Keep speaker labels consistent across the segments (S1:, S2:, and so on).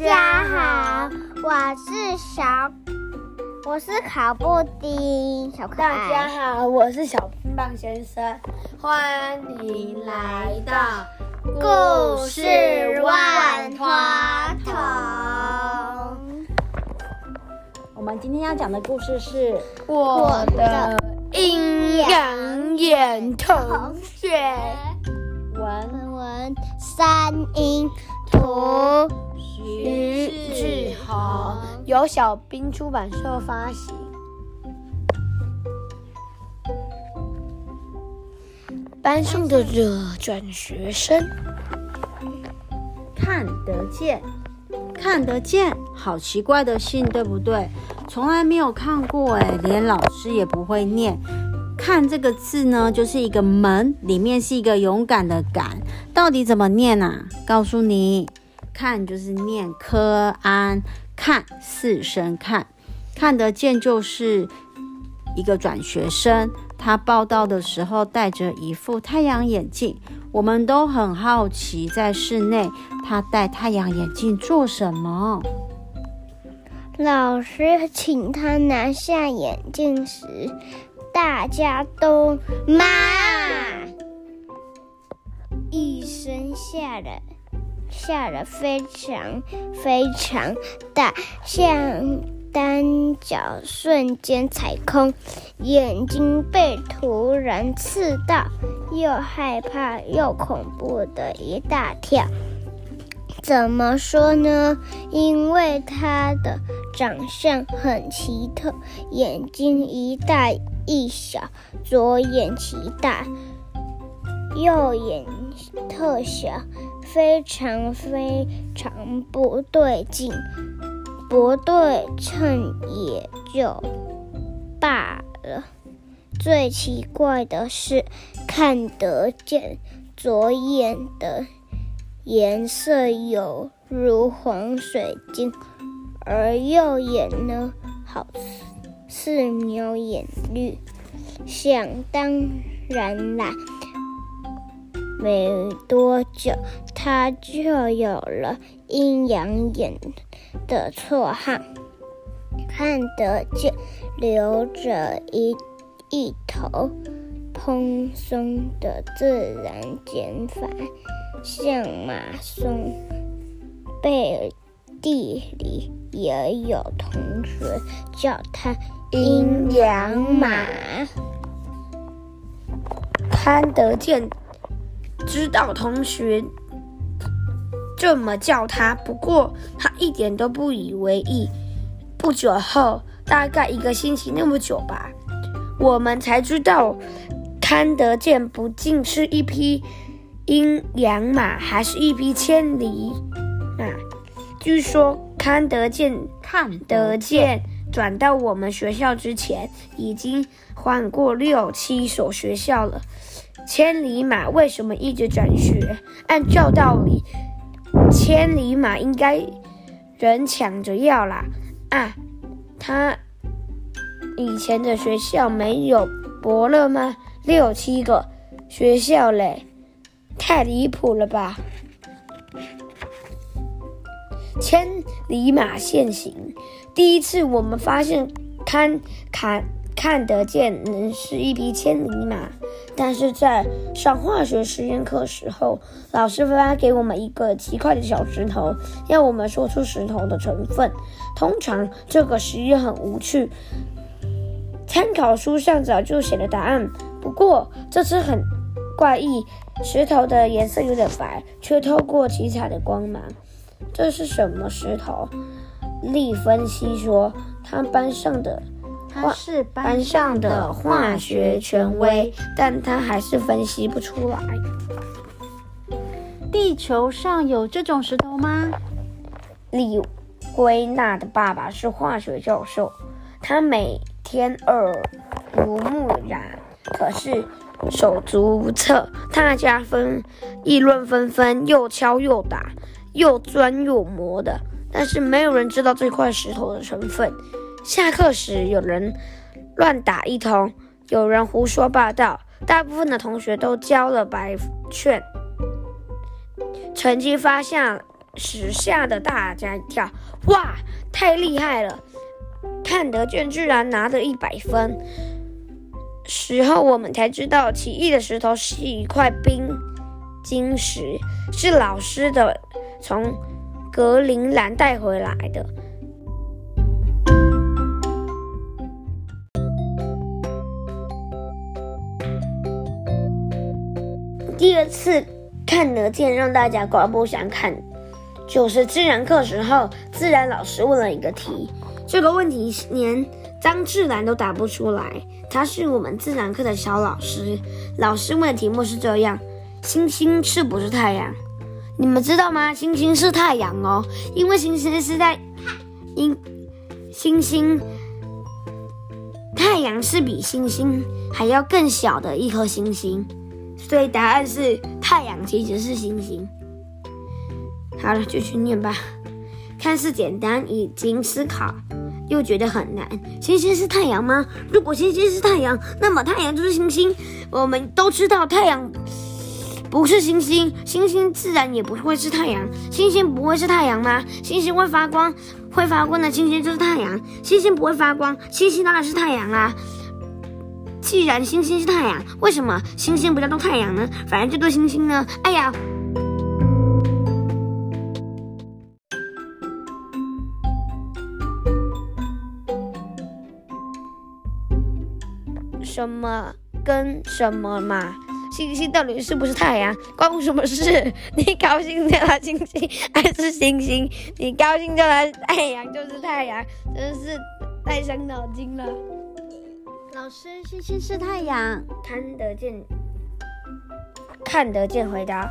S1: 家好，我是小，我是烤布丁小可爱。
S2: 大家好，我是小冰棒先生，欢迎来到故事万花筒。
S3: 我们今天要讲的故事是
S2: 我的阴阳眼同学。
S1: 文文三音图
S2: 徐志豪，由小兵出版社发行。班上的这转学生
S3: 看得见，看得见，好奇怪的信，对不对？从来没有看过，哎，连老师也不会念。看这个字呢，就是一个门，里面是一个勇敢的敢，到底怎么念啊？告诉你，看就是念科安，看四声看，看得见就是一个转学生，他报到的时候戴着一副太阳眼镜，我们都很好奇，在室内他戴太阳眼镜做什么？
S1: 老师请他拿下眼镜时。大家都妈一声吓了，吓了非常非常大，像单脚瞬间踩空，眼睛被突然刺到，又害怕又恐怖的一大跳。怎么说呢？因为他的长相很奇特，眼睛一大。一小，左眼奇大，右眼特小，非常非常不对劲，不对称也就罢了。最奇怪的是，看得见左眼的颜色有如黄水晶，而右眼呢，好似。四秒眼绿，想当然啦。没多久，他就有了阴阳眼的绰号。看得见，留着一一头蓬松的自然卷发，像马松。背地里也有同学叫他。阴阳马，
S2: 看得见，知道同学这么叫他，不过他一点都不以为意。不久后，大概一个星期那么久吧，我们才知道，看得见不仅是一匹阴阳马，还是一匹千里马。据说看得见，看得见。转到我们学校之前，已经换过六七所学校了。千里马为什么一直转学？按照道理，千里马应该人抢着要啦。啊，他以前的学校没有伯乐吗？六七个学校嘞，太离谱了吧！千里马现行。第一次我们发现看看看得见能是一匹千里马，但是在上化学实验课时候，老师发给我们一个奇怪的小石头，要我们说出石头的成分。通常这个实验很无趣，参考书上早就写了答案。不过这次很怪异，石头的颜色有点白，却透过七彩的光芒。这是什么石头？丽分析说，他班上的
S3: 他是
S2: 班上的化学权威，但他还是分析不出来。
S3: 地球上有这种石头吗？
S2: 李圭娜的爸爸是化学教授，他每天耳濡目染，可是手足无措。大家纷议论纷纷，又敲又打，又钻又磨的。但是没有人知道这块石头的成分。下课时，有人乱打一通，有人胡说八道，大部分的同学都交了白卷。成绩发下时吓得大家一跳。哇，太厉害了！看得见居然拿了一百分。时候我们才知道，奇异的石头是一块冰晶石，是老师的从格陵兰带回来的。第二次看得见，让大家刮目相看，就是自然课时候，自然老师问了一个题，这个问题连张志兰都答不出来。他是我们自然课的小老师。老师问的题目是这样：星星是不是太阳？你们知道吗？星星是太阳哦，因为星星是在，因星星，太阳是比星星还要更小的一颗星星，所以答案是太阳其实是星星。好了，就去念吧。看似简单，已经思考。又觉得很难。星星是太阳吗？如果星星是太阳，那么太阳就是星星。我们都知道太阳不是星星，星星自然也不会是太阳。星星不会是太阳吗？星星会发光，会发光的星星就是太阳。星星不会发光，星星当然是太阳啦。既然星星是太阳，为什么星星不叫做太阳呢？反而叫做星星呢？哎呀！什么跟什么嘛？星星到底是不是太阳？关我什么事？你高兴叫它星星还是星星？你高兴叫它太阳就是太阳，真是太伤脑筋了。
S3: 老师，星星是太阳，
S2: 看得见，看得见。回答。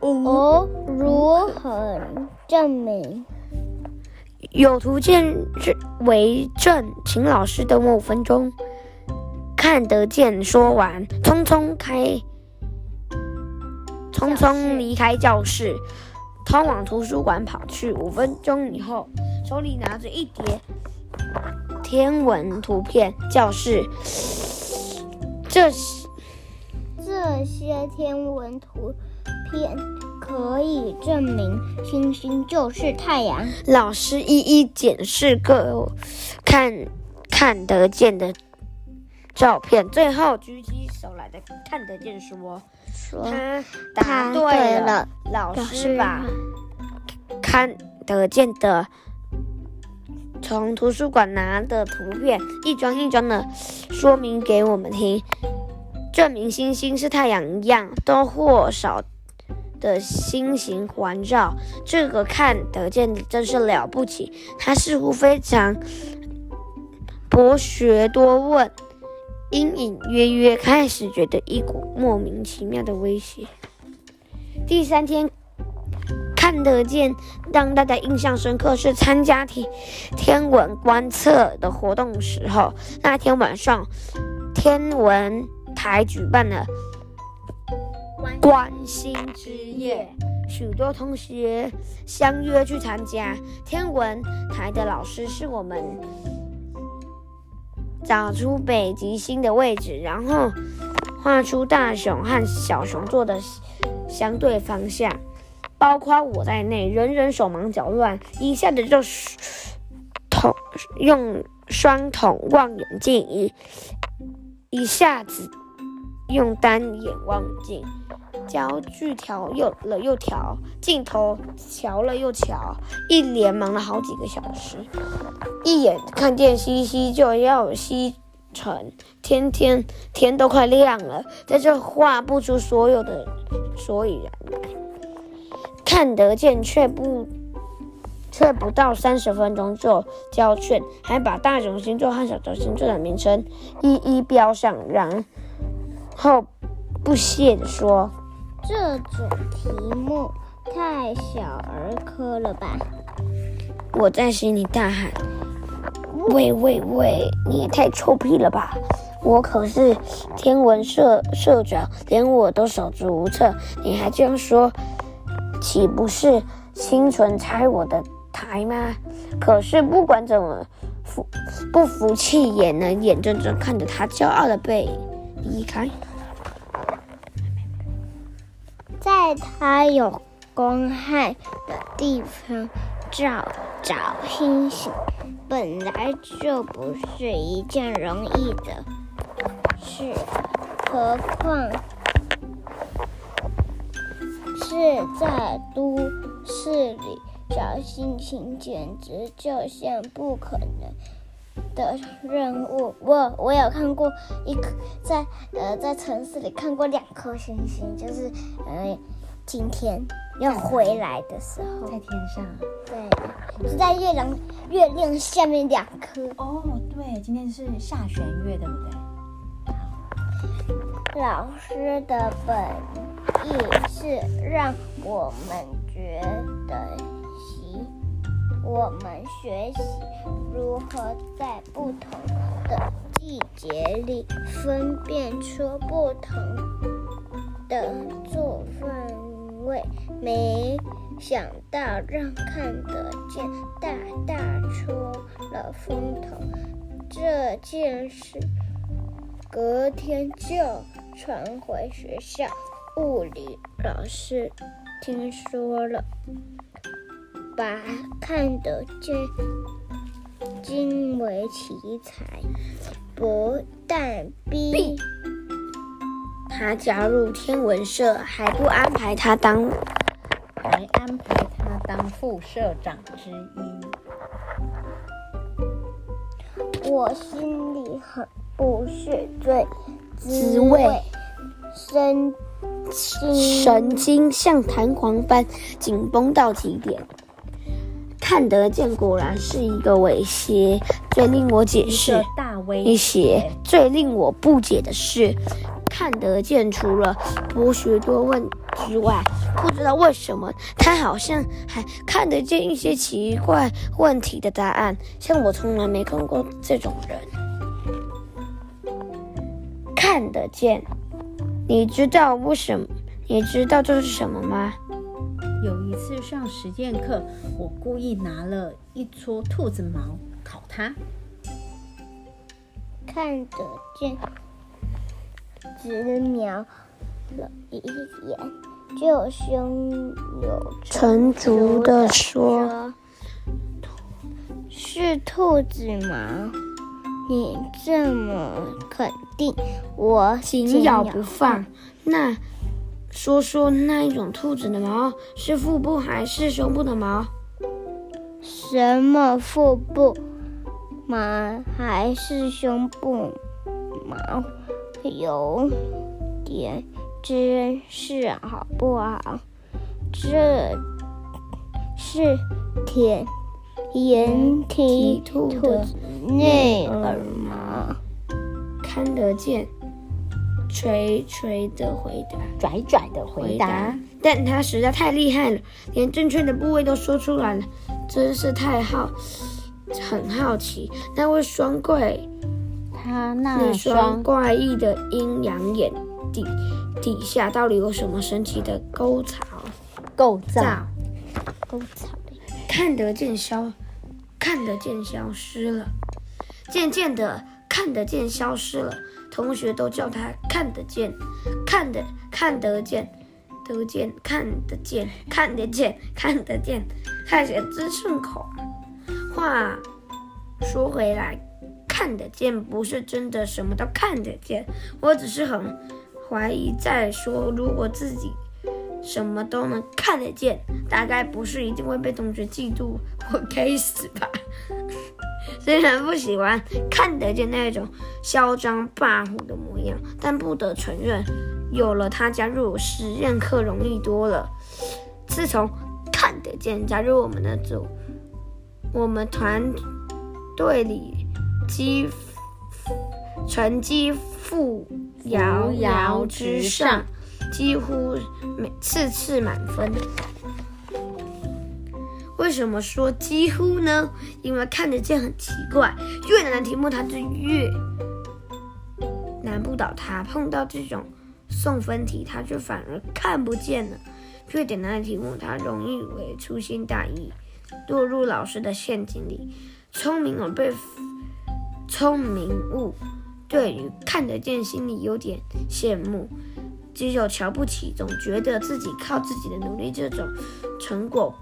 S1: 哦，如何证明？
S2: 有图鉴为证，请老师等我五分钟。看得见。说完，匆匆开，匆匆离开教室，通往图书馆跑去。五分钟以后，手里拿着一叠天文图片。教室，这是
S1: 这些天文图片可以证明星星就是太阳。
S2: 老师一一检视各看看得见的。照片，最后举起手来的看得见说，说他答对了。对了，老师把看得见的从图书馆拿的图片一张一张的说明给我们听，证明星星是太阳一样，多或少的星形环绕。这个看得见真是了不起，他似乎非常博学多问。隐隐约约开始觉得一股莫名其妙的威胁。第三天看得见，让大家印象深刻是参加天天文观测的活动时候，那天晚上天文台举办了观星之夜，许多同学相约去参加。天文台的老师是我们。找出北极星的位置，然后画出大熊和小熊座的相对方向，包括我在内，人人手忙脚乱，一下子就筒用双筒望远镜，一一下子用单眼望远镜。焦距调又了又调，镜头调了又调，一连忙了好几个小时。一眼看见西西就要西沉，天天天都快亮了，在这画不出所有的所以然来。看得见却不却不到三十分钟就交卷，还把大熊星座和小熊星座的名称一一标上，然后不屑地说。
S1: 这种题目太小儿科了吧！
S2: 我在心里大喊：“喂喂喂，你也太臭屁了吧！我可是天文社社长，连我都手足无措，你还这样说，岂不是清纯拆我的台吗？”可是不管怎么服不服气，也能眼睁睁看着他骄傲的背离开。
S1: 在他有光害的地方照找星星，本来就不是一件容易的事，何况是在都市里找星星，简直就像不可能的任务。我我有看过一颗，在呃在城市里看过两颗星星，就是呃今天要回来的时候，
S3: 在天上。
S1: 对，是在月亮月亮下面两颗。
S3: 哦，对，今天是下弦月，对不对？
S1: 老师的本意是让我们觉得习，我们学习如何在不同的季节里分辨出不同的做饭味。没想到让看得见大大出了风头，这件事隔天就传回学校，物理老师听说了，把看得见惊为奇才，不但逼他加入天文社，还不安排他当，
S3: 还安排他当副社长之一。
S1: 我心里很不是最滋味。神经神经像弹簧般紧绷到极点，看得见果然是一个威胁。最令我解释
S3: 大威
S1: 胁，最令我不解的是，看得见除了博学多问之外，不知道为什么他好像还看得见一些奇怪问题的答案。像我从来没看过这种人，看得见。你知道为什么？你知道这是什么吗？
S3: 有一次上实践课，我故意拿了一撮兔子毛烤它。
S1: 看得见，只瞄了一眼，就胸有成竹的说：“是兔子毛。”你这么肯定，我紧咬不放。那说说那一种兔子的毛是腹部还是胸部的毛？什么腹部毛还是胸部毛？有点知识好不好？这是田掩体兔的内耳毛，看得见，锤锤的回答，
S3: 拽拽的回答。
S1: 但他实在太厉害了，连正确的部位都说出来了，真是太好，很好奇那位双怪，
S3: 他那双
S1: 怪异的阴阳眼底底下到底有什么神奇的沟槽？
S3: 构造？
S1: 沟槽？看得见消，看得见消失了。渐渐的，看得见消失了。同学都叫他看得见，看得看得见，得见看得见，看得见看得见，看起来真顺口。话说回来，看得见不是真的什么都看得见。我只是很怀疑，再说如果自己什么都能看得见，大概不是一定会被同学嫉妒或 该死吧。虽然不喜欢看得见那种嚣张跋扈的模样，但不得承认，有了他加入实验课容易多了。自从看得见加入我们的组，我们团队里积成绩负遥遥之上，几乎每次次满分。为什么说几乎呢？因为看得见很奇怪，越难的题目他就越难不倒他。碰到这种送分题，他却反而看不见了。越简单的题目，他容易为粗心大意，落入老师的陷阱里。聪明而被聪明误，对于看得见心里有点羡慕。
S2: 只有瞧不起，总觉得自己靠自己的努力这种成果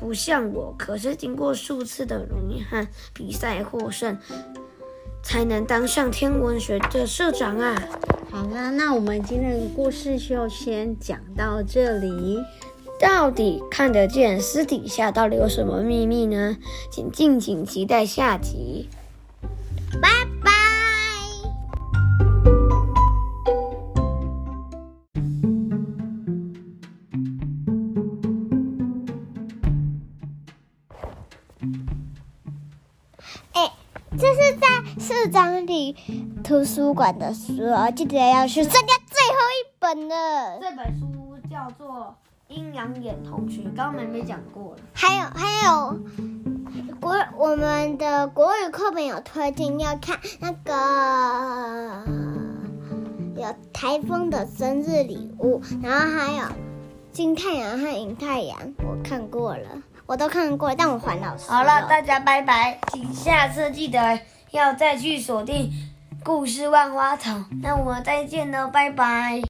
S2: 不像我。可是经过数次的努力和比赛获胜，才能当上天文学的社长啊！
S3: 好啦，那我们今天的故事就先讲到这里。
S2: 到底看得见私底下到底有什么秘密呢？请敬请期待下集。
S1: 图书馆的书，记得要去参加最后一本了。
S2: 这本书叫做。阴阳眼同学，刚刚妹妹讲过了。
S1: 还有还有，国我们的国语课本有推荐要看那个有台风的生日礼物，然后还有金太阳和银太阳，我看过了，我都看过了，但我还老师。
S2: 好了，大家拜拜，请下次记得要再去锁定故事万花筒。那我再见了，拜拜。